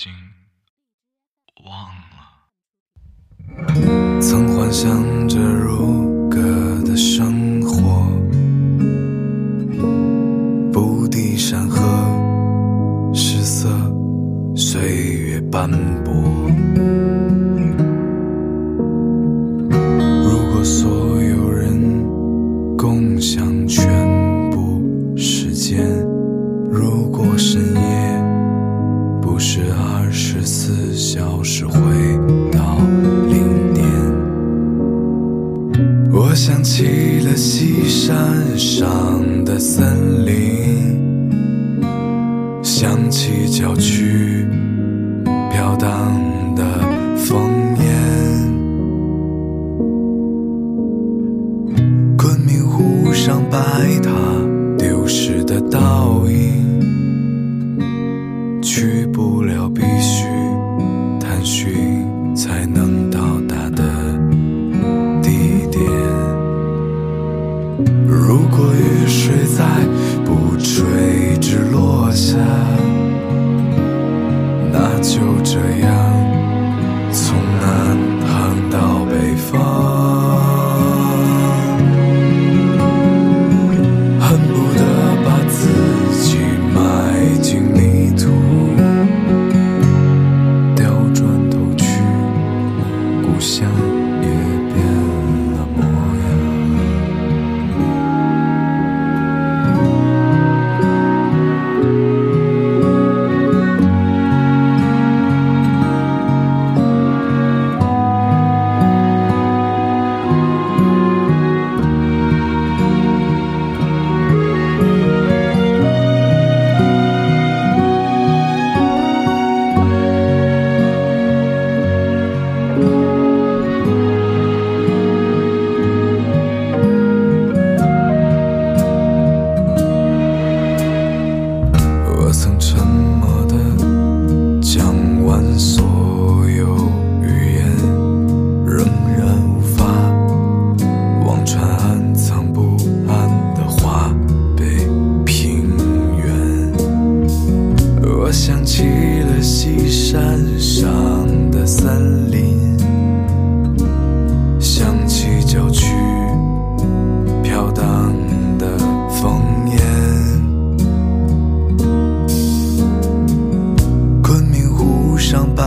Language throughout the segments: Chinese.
经忘了。曾幻想着如歌的生活，不敌山河失色，岁月斑驳。想起了西山上的森林，想起郊区飘荡的烽烟，昆明湖上白塔丢失的倒影，去不了必须探寻才能。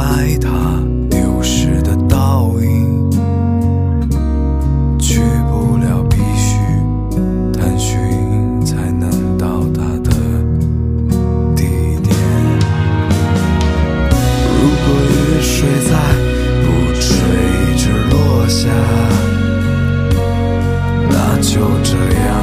爱他丢失的倒影去不了必须探寻才能到达的地点。如果雨水再不垂直落下那就这样